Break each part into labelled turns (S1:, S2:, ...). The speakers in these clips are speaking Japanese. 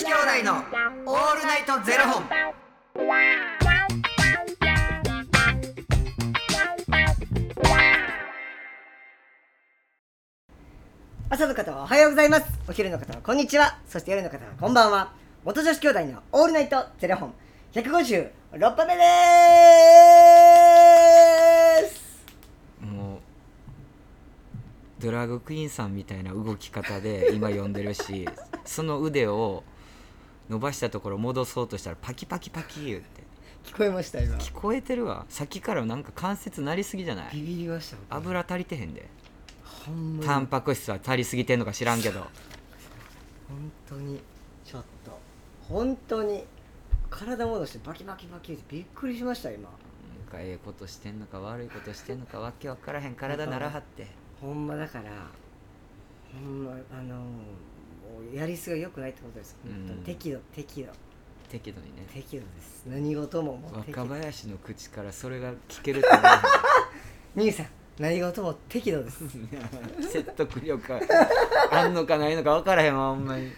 S1: 子兄弟のオールナイトゼロ本。
S2: 朝の方はおはようございます。お昼の方はこんにちは。そして夜の方はこんばんは。元女子兄弟のオールナイトゼロ本。156本目です。
S3: もうドラッグクイーンさんみたいな動き方で今読んでるし その腕を伸ばしたところ戻そうとしたらパキパキパキ言って。
S2: 聞こえました今。
S3: 聞こえてるわ。さっきからなんか関節なりすぎじゃない？
S2: ビビりました僕
S3: 油足りてへんで。
S2: ほんまに。
S3: タンパク質は足りすぎてんのか知らんけど。
S2: 本当にちょっと。本当に体戻してバキバキバキってびっくりしました今。
S3: なんかええことしてんのか悪いことしてんのかわけわからへん体ならはって。
S2: ほんまだからほんまあのやりすが良くないってことです本当適度適度。
S3: 適度にね。
S2: 適度です。何事もも
S3: 若林の口からそれが聞けると思う。
S2: 兄さん何事も適度です。
S3: 説得力あんのかないのか分からへんわほんまに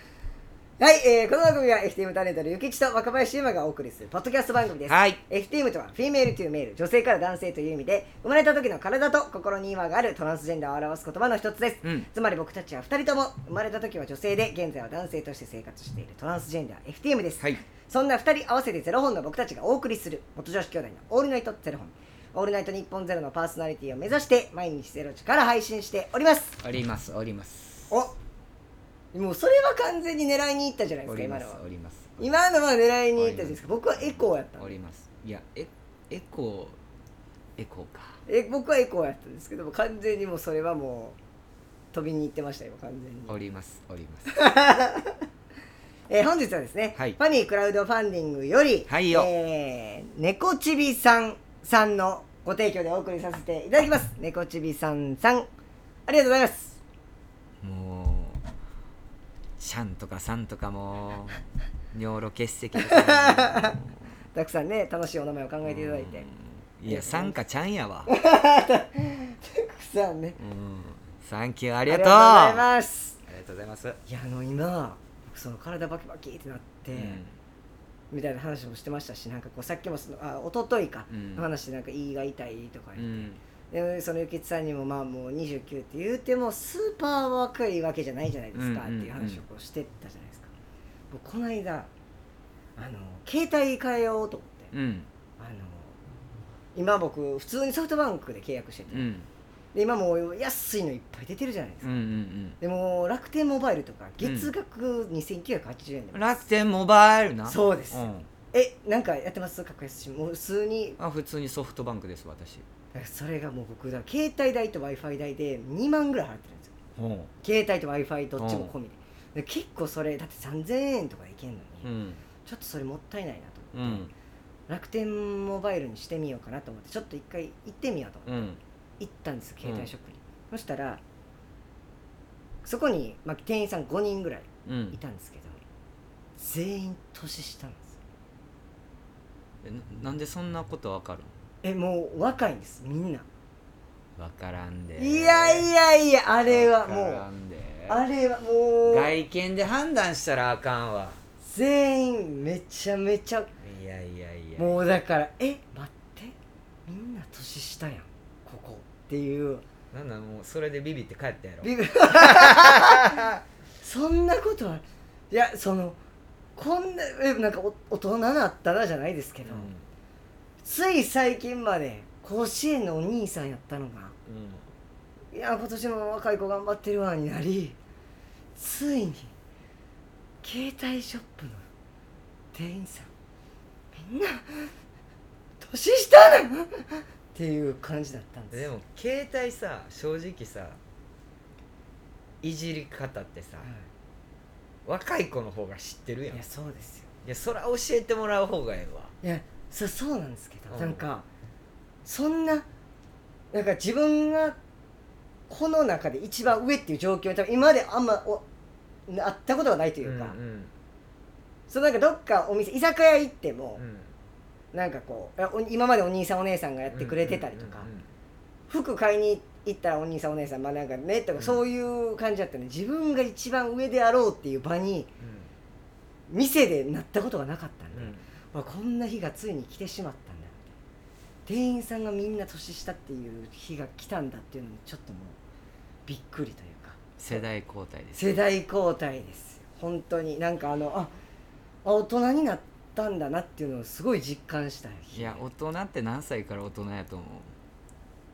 S2: はい、えー、この番組は FTM タレントのゆきちと若林優馬がお送りするポッドキャスト番組です、
S3: はい。
S2: FTM とはフィメールというメール女性から男性という意味で生まれた時の体と心に違和があるトランスジェンダーを表す言葉の一つです、
S3: うん。
S2: つまり僕たちは2人とも生まれた時は女性で現在は男性として生活しているトランスジェンダー FTM です、
S3: はい。
S2: そんな2人合わせてゼロ本の僕たちがお送りする元女子兄弟のオールナイトゼロ本。オールナイト日本ゼロのパーソナリティを目指して毎日ゼロ時から配信しております。
S3: おりますおります。
S2: おもうそれは完全に狙いにいったじゃないですか今のは。
S3: おります。
S2: 今のは狙いにいったじゃないですか。僕はエコーやった
S3: おります。いやえエコーエコーか。
S2: え僕はエコーやったんですけども完全にもうそれはもう飛びに行ってましたよ完全に。
S3: おりますおります。
S2: えー本日はですね、
S3: はい。
S2: ファニークラウドファンディングより、
S3: はいよ。
S2: えー、猫ちびさんさんのご提供でお送りさせていただきます。猫ちびさんさんありがとうございます
S3: シャンとかサンとかも 尿路結石とか。も
S2: たくさんね楽しいお名前を考えていただいて。
S3: うん。いやサンかちゃんやわ。
S2: たくさんね。
S3: うん。サンキューあ
S2: あ
S3: りがとう
S2: ございます。
S3: ありがとうございます。
S2: いやあの今僕その体バキバキってなって、
S3: うん。
S2: みたいな話もしてましたしなんかこうさっきもそのあ一昨日か、
S3: う
S2: 話でなんか胃が痛いとか
S3: う
S2: 言って、
S3: ん
S2: でそのゆきつさんにもまあもう29って言うてもスーパー若いわけじゃないじゃないですか、
S3: うんうんうん。
S2: っていう話をこうしてたじゃないですか。僕この間あの携帯変えようと思って。
S3: うん。
S2: あの今僕普通にソフトバンクで契約してて、
S3: うん。
S2: で今もう安いのいっぱい出てるじゃないですか、
S3: うんうん
S2: でも楽天モバイルとか月額2980円で
S3: うん楽天モバイルな。
S2: そうです。
S3: ん。
S2: えなんかやってます？格安もう普通に。
S3: あ普通にソフトバンクです私
S2: それがもう僕だ携帯代と w i f i 代で2万ぐらい払ってるんですよ。
S3: うん。
S2: 携帯と w i f i どっちも込みで。で結構それだって3000円とかでいけんのに、
S3: うん。
S2: ちょっとそれもったいないなと
S3: う
S2: 思って、
S3: ん
S2: 楽天モバイルにしてみようかなと思って。ちょっと一回行ってみようと思って、
S3: うん。
S2: 行ったんです携帯ショップに、そしたらそこに、まあ、店員さん5人ぐらい
S3: うん。
S2: いたんですけど全員年下なんですよ。
S3: えななんでそんなことわかる
S2: えもう若いんです。みんな。
S3: わからんで。
S2: いやいやいやあれはも
S3: わから
S2: うん
S3: で。
S2: あれはもう。
S3: 外見で判断したらあかんわ。
S2: 全員めちゃめちゃ。
S3: いやいやいや
S2: もうだからえ待って。みんな年下やん。ここっていう。
S3: なんなんもうそれでビビって帰ったやろ
S2: ビビ。そんなことはいやそのこんなえなんかお大人なったなじゃないですけど、つい最近まで甲子園のお兄さんやったのが
S3: うん。
S2: いや今年も若い子頑張ってるわになりついに携帯ショップの店員さんみんな年下なの？っていう感じだったんです。
S3: でも携帯さ正直さいじり方ってさ若い子の方が知ってるやん。い
S2: いやそうですよ。
S3: やそら教えてもらう方がええわ。
S2: いやそそうなんですけど、
S3: うん。
S2: なんかそんななんか自分がこの中で一番上っていう状況に多分今まであんまお会ったことがないというか、
S3: うん
S2: そうなんかどっかお店居酒屋行っても
S3: う、ん。
S2: なんかこう今までお兄さんお姉さんがやってくれてたりとか、
S3: うんうんうん
S2: 服買いに行ったらお兄さんお姉さんまあなんかねとか、
S3: うん。
S2: そういう感じだったね。自分が一番上であろうっていう場に店でなったことがなかったんで、あこんな日がついに来てしまったんだ。店員さんがみんな年下っていう日が来たんだっていうのにちょっともうびっくりというか。
S3: 世代交代です
S2: 世代交代です。よ本当になんかあのああ大人になったんだなっていうのをすごい実感した日。
S3: いや大人って何歳から大人やと思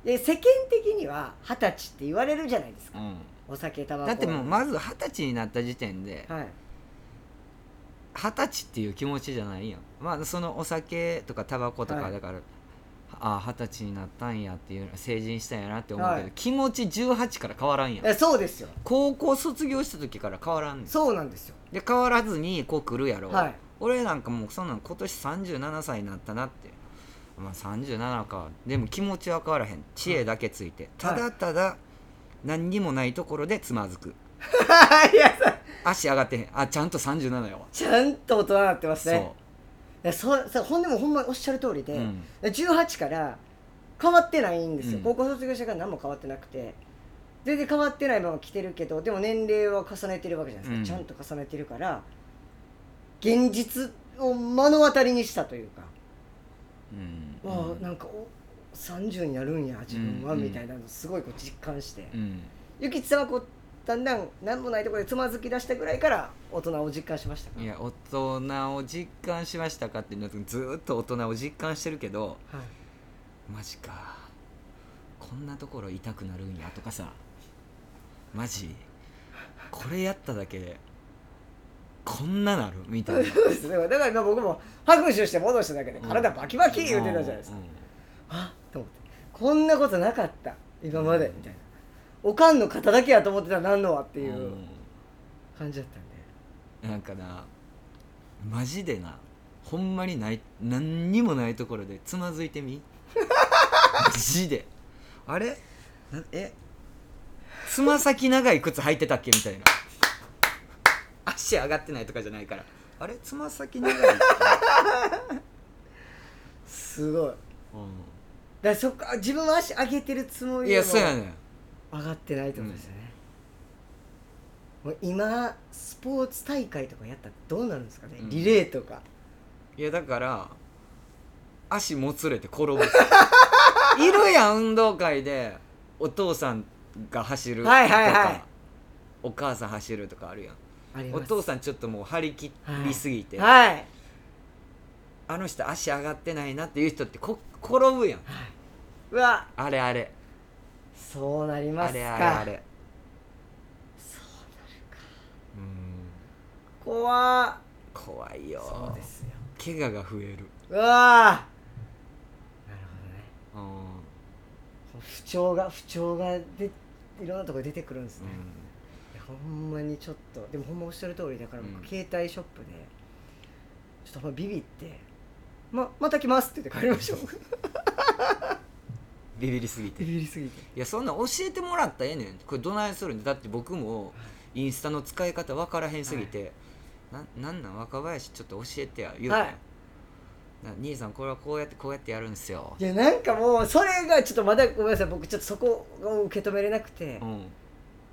S2: で世間的には二十歳って言われるじゃないですか、
S3: う、うん、
S2: お酒タバコ。
S3: だってもうまず二十歳になった時点で
S2: はい
S3: 二十歳っていう気持ちじゃないやん。まあそのお酒とかタバコと
S2: はい。
S3: かだから、ああ二十歳になったんやっていう成人したんやなって思うけど、
S2: はい。
S3: 気持ち18から変わらんやん。
S2: えそうですよ。
S3: 高校卒業した時から変わらんねん。
S2: そうなんですよ。
S3: で変わらずにこう来るやろ、
S2: はい。
S3: 俺なんかもうそんなん今年37歳になったなって。まあ37か。でも気持ちは変わらへん。知恵だけついて、ただただ何にもないところでつまずく
S2: いやさ
S3: 足上がってへん。あちゃんと37やわ
S2: ちゃんと大人になってますね。そう。そうほんでもほんまおっしゃる通りで、
S3: うん。
S2: 18から変わってないんですよ、
S3: うん。
S2: 高校卒業してから何も変わってなくて。全然変わってないまま来てるけどでも年齢は重ねてるわけじゃないですか、
S3: うん。
S2: ちゃんと重ねてるから現実を目の当たりにしたというか、
S3: うん。
S2: わあなんかお30になるんや自分は、
S3: うん
S2: みたいなのすごいこう実感して、
S3: うん。
S2: ゆきつさんはこうだんだん何もないところでつまずき出したぐらいから大人を実感しましたか？
S3: いや大人を実感しましたかっていうのはずーっと大人を実感してるけど
S2: はい。
S3: マジか。こんなところ痛くなるんやとかさ。マジ。これやっただけでこんななる？みたいな。
S2: そうですね。だから今僕も拍手して戻しただけで体バキバキ言うてたじゃないですか、
S3: うんうん
S2: あっと思って。こんなことなかった。今まで。みたいなおかんの肩だけやと思ってたらなんのはっていう感じだったんで。
S3: なんかなマジでなほんまにない何にもないところでつまずいてみ？マジで。あれ？なえ？つま先長い靴履いてたっけみたいな。足上がってないとかじゃないから。あれ？つま先長い
S2: すごい。だか
S3: う
S2: らそっか自分は足上げてるつも
S3: ん、
S2: り
S3: いやそうやねん
S2: 上がってないってことですよね、もう今スポーツ大会とかやったらどうなるんですかね、
S3: うん。
S2: リレーとか。
S3: いやだから足もつれて転ぶ いるやん運動会でお父さんが走るとか、
S2: はいはいはい。
S3: お母さん走るとかあるやん。お父さんちょっともう張り切りすぎて、
S2: はい、はい、
S3: あの人足上がってないなっていう人ってこ転ぶやん。
S2: うわ。
S3: あれあれ
S2: そうなりますか。
S3: あれあれあれ。
S2: そう
S3: うん。
S2: 怖。っ
S3: 怖いよ。
S2: そうですよ。
S3: 怪我が増える。
S2: うわー。なるほどね。
S3: うん、
S2: 不調が不調がでいろんなところ出てくるんですね、いやほんまにちょっとでもほんまおっしゃる通りだから僕、
S3: うん。
S2: 携帯ショップでちょっとほんまビビって「ままた来ます」って言って帰りましょう
S3: ビビりすぎて。
S2: ビビりすぎて。
S3: いやそんなん教えてもらったらええねんこれどないするん？だって僕もインスタの使い方分からへんすぎて、ななんなん若林ちょっと教えてや言うたんや。
S2: はい。
S3: な兄さんこれはこうやってこうやってやるんすよ。
S2: いやなんかもうそれがちょっとまだごめんなさい。僕ちょっとそこを受け止めれなくて。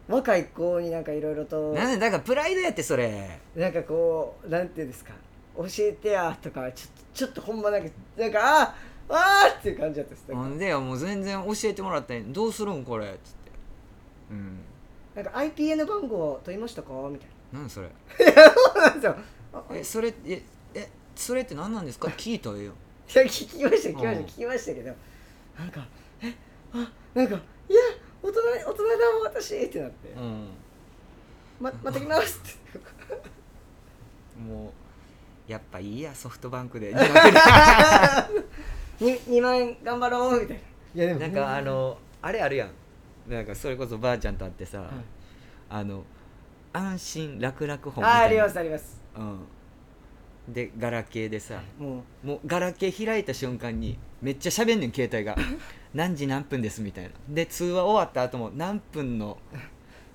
S3: う、
S2: 若い子になんかいろいろと。
S3: んなんでだからプライドやってそれ。
S2: なんかこうなんていうんですか。教えてやとかちょっとちょっとほんまなんかなんかああーっていう感じだったですなん
S3: でよもう全然教えてもらったらええどうするんこれっつって。うん。
S2: なんか IPN 番号取りましたか？みたい
S3: 何それ。
S2: なそうなんですよ。あ
S3: えそれええそれって何なんですか？聞いたらええよ
S2: いや聞きました聞きました
S3: うん。
S2: 聞きましたけど。なんかえあなんかいや大人大人だもん私ってなって、
S3: うん。
S2: ままた来ます。っ て
S3: もうやっぱいいやソフトバンクで
S2: に 2, 万円頑張ろうみたいな。いやでも
S3: なんかあのあれあるやん。なんかそれこそばあちゃんと会ってさ、あの安心楽々本みたいな。
S2: あありますあります。
S3: うん。でガラケーでさ
S2: もう。
S3: もうガラケー開いた瞬間にめっちゃ喋んねん携帯が。何時何分ですみたいな。で通話終わった後も何分の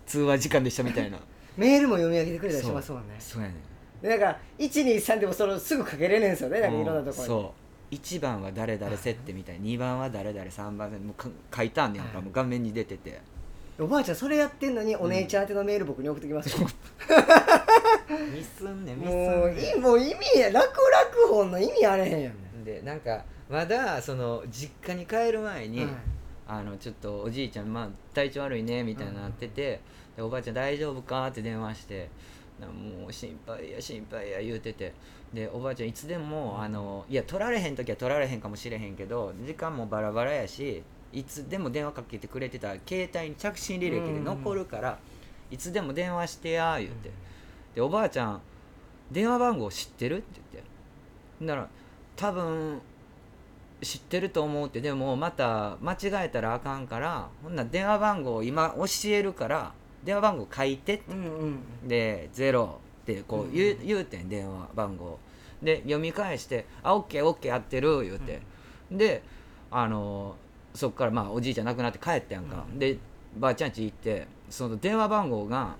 S3: 通話時間でしたみたいな。
S2: メールも読み上げてくれたりしますもんね。
S3: そう。やねん。
S2: でなんか123でもそのすぐかけれねえんですよね。なんかいろんなところに。
S3: そう1番は誰々設定みたいな2番は誰々3番もうか書いたんねんか、
S2: はい。
S3: もう画面に出てて。
S2: おばあちゃんそれやってんのにお姉ちゃん宛てのメール僕に送ってきます。よ、
S3: ミスんねんミスん
S2: もう
S3: ね
S2: いもう意味や楽々本の意味あれへんやん。
S3: でなんかまだその実家に帰る前に、
S2: はい。
S3: あのちょっとおじいちゃん、まあ、体調悪いねみたいになってて、でおばあちゃん大丈夫か？って電話してなもう心配や心配や言うてて。でおばあちゃんいつでもあのいや取られへん時は取られへんかもしれへんけど時間もバラバラやしいつでも電話かけてくれてた携帯に着信履歴で残るから、いつでも電話してや言うて、でおばあちゃん電話番号知ってる？って言って。なら多分知ってると思うって。でもまた間違えたらあかんからほんなら電話番号今教えるから電話番号書いてって。
S2: うんうん
S3: で「ゼロってこう言う,、言うてん電話番号。で読み返して「あオッケーオッケーやってる」言うて、であのそっからまあおじいちゃん亡くなって帰ったやんか、でばあちゃん家行ってその電話番号が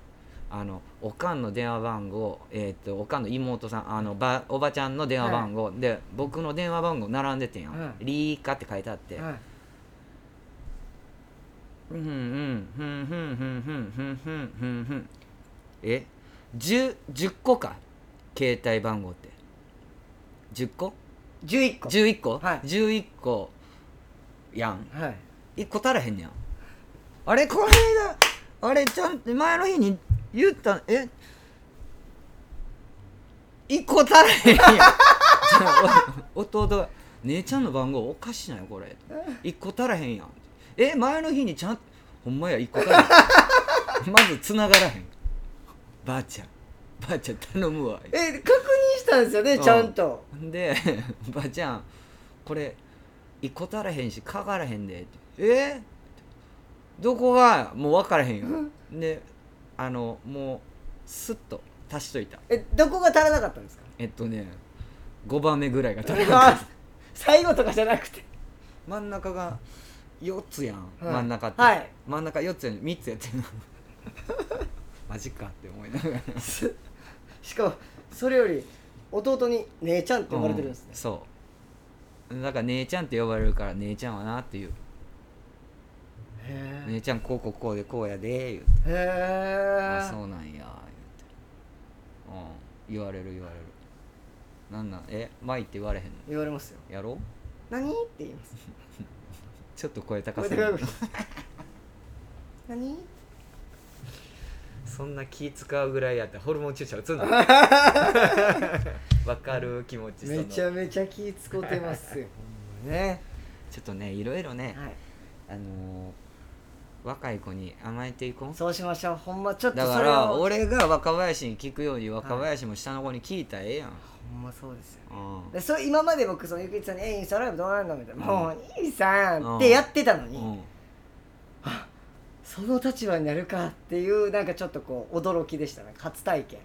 S3: あのおかんの電話番号、えー、とおかんの妹さんあのばおばちゃんの電話番号、で僕の電話番号並んでてんやん。
S2: は「
S3: リーカ」って書いてあって、
S2: はい。
S3: ふんふんふん。ふんふんふんふんふんふんふんふんえ？10, 10個か？携帯番号って。10個
S2: ？11個
S3: ?11 個、
S2: はい。
S3: 11個。やん。
S2: はい。
S3: 1個足らへんねや。んあれこの間あれちゃんと前の日に言ったえ？1個足らへんやん。お 弟が「姉ちゃんの番号おかしないこれ」1個足らへんやん。え前の日にちゃんほんまや1個足らまず繋がらへん。ばあちゃん。ばあちゃん頼むわ。
S2: え確認したんですよね
S3: うん。
S2: ちゃんと。
S3: で「ばあちゃんこれ一個足らへんしかからへんで」って「え？どこが？もう分からへんよ」であのもうスッと足しといた。
S2: えどこが足らなかったんですか？
S3: えっとね5番目ぐらいが足らなかった。
S2: 最後とかじゃなくて。
S3: 真ん中が4つやん、
S2: はい。
S3: 真ん中って、
S2: はい。
S3: 真ん中4つやん。3つやってんの。マジかって思いながら。
S2: しかもそれより弟に姉ちゃんって呼ばれてるんですね。
S3: うん、そう。だから姉ちゃんって呼ばれるから姉ちゃんはなっていう。
S2: へ
S3: 姉ちゃんこうこうこうでこうやで言うて。
S2: えへ
S3: あ
S2: え
S3: そうなんや言うて。うん。言われる言われる。なんなん？えマイって言われへんの？
S2: 言われますよ。
S3: やろう？
S2: 何？って言います
S3: ちょっと声高
S2: こ
S3: すぎる。
S2: れ で何？
S3: そんな気使うぐらいやったらホルモン注射打つんだ。わかる気持ちその。
S2: めちゃめちゃ気使うてますよ。ね。
S3: ちょっとねいろいろね、
S2: はい。
S3: あのー若い子に甘えていこう。
S2: そうしましょう。ほんまちょっと
S3: だから俺が若林に聞くように若林も下の子に聞いたらええやん、
S2: ほんまそうですよ
S3: うん。
S2: でそう今まで僕そのゆきちさんに「えインスタライブどうなんの?」みたいな「
S3: うん
S2: もういいさん」ってやってたのに、
S3: うん。
S2: その立場になるかっていうなんかちょっとこう驚きでしたね。初体験。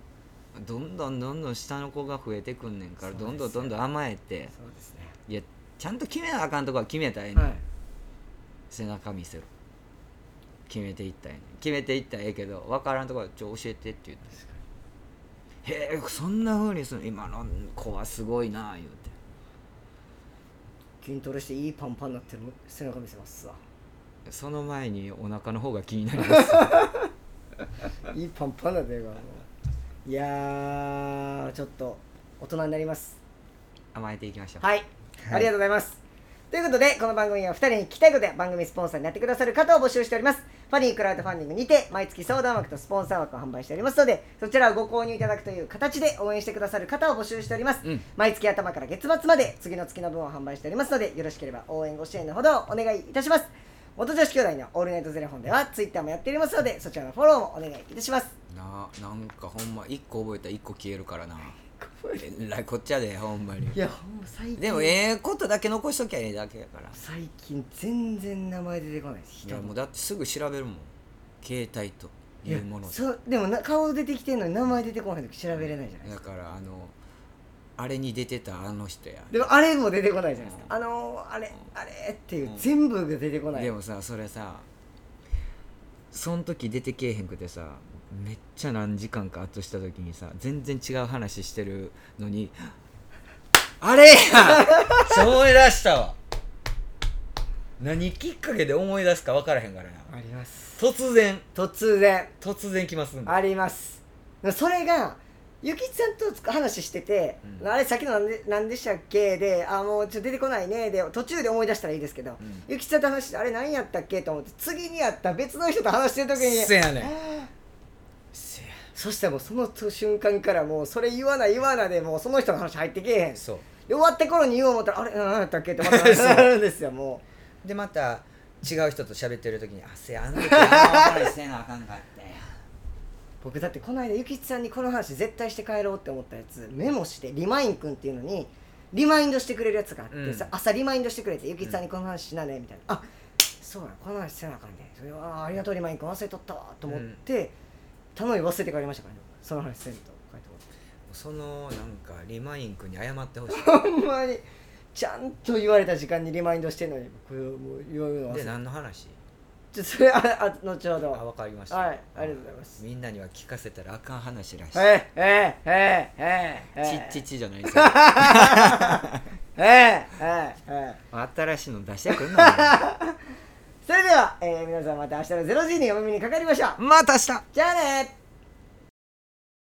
S3: どんどんどんどん下の子が増えてくんねんからどんどんどんどん甘えて。
S2: そうですね。
S3: いやちゃんと決めなあかんとこは決めたらええねん、
S2: はい。
S3: 背中見せろ決めていったらええねん。決めていったらええけど分からんとこはちょ教えてって言ってへえそんなふうにする今の子はすごいな言うて。
S2: 筋トレしていいパンパンになってる背中見せますわ。
S3: その前にお腹の方が気になります。
S2: いいパンパンなってるからもう。いやーちょっと大人になります。
S3: 甘えていきましょう。
S2: はい、ありがとうございます。ということでこの番組は2人に聞きたいことや番組スポンサーになってくださる方を募集しておりますファニークラウドファンディングにて毎月相談枠とスポンサー枠を販売しておりますのでそちらをご購入いただくという形で応援してくださる方を募集しております、
S3: うん。
S2: 毎月頭から月末まで次の月の分を販売しておりますのでよろしければ応援ご支援のほどお願いいたします。元女子兄弟のオールナイトゼロ本ではツイッターもやっておりますのでそちらのフォローもお願いいたします。
S3: ななんかほんま1個覚えたら1個消えるからなえ らいこっちゃでほんまに。
S2: いやほんま最近。
S3: でもええことだけ残しときゃええだけやから。
S2: 最近全然名前出てこないです
S3: いやもうだってすぐ調べるもん。携帯というもので。
S2: そうでもな顔出てきてんのに名前出てこない時調べれないじゃないですか。
S3: だからあのあれに出てたあの人や。
S2: でもあれも出てこないじゃないですか。あのー、あれあれっていう
S3: うん。
S2: 全部が出てこない。
S3: でもさそれさその時出てけえへんくてさめっちゃ何時間か後した時にさ全然違う話してるのにあれや そう思い出したわ。何きっかけで思い出すか分からへんからな。
S2: あります。
S3: 突然。
S2: 突然。
S3: 突然来ますんで
S2: あります。それがゆきちさんと話してて、
S3: うん。
S2: あれさっきのなんで何でしたっけ？であもうちょっと出てこないね。で途中で思い出したらいいですけど、
S3: ん。
S2: ゆきちさんと話してあれ何やったっけ？と思って次にやった別の人と話してる時に
S3: せやねん
S2: そしたらもうその瞬間からもうそれ言わない言わないでもうその人の話入ってけえへん。
S3: そう。
S2: で終わって頃に言おう思ったらあれ何やったっけってまたなるんですよも
S3: でまた違う人と喋ってる時に「あせやあの時あの話せなあかんかったや。
S2: う僕だってこの間ゆきちさんにこの話絶対して帰ろうって思ったやつメモしてリマインくんっていうのにリマインドしてくれるやつがあってさ、
S3: うん。
S2: 朝リマインドしてくれてゆきちさんにこの話しなねみたいな、あそうやこの話せなあかんねそれはありがとうリマインくん忘れとったわと思って、頼み忘れて帰りましたからね。その話せんと帰ってこ
S3: そのなんかリマイン君に謝ってほしい。
S2: ほんまに。ちゃんと言われた時間にリマインドしてんのに僕もう言うの忘れ
S3: で
S2: て
S3: 何の話？
S2: ちょそれあ あ後ほ
S3: あ
S2: ど
S3: 分かりました。
S2: はいありがとうございます。
S3: みんなには聞かせたらあかん話らしい、
S2: えええええ。
S3: ちっちちじゃないですよ。
S2: ええええ。
S3: 新しいの出してくんな
S2: それでは、えー皆さんまた明日の0時にお耳にかかりましょう。
S3: また明日。
S2: じゃあね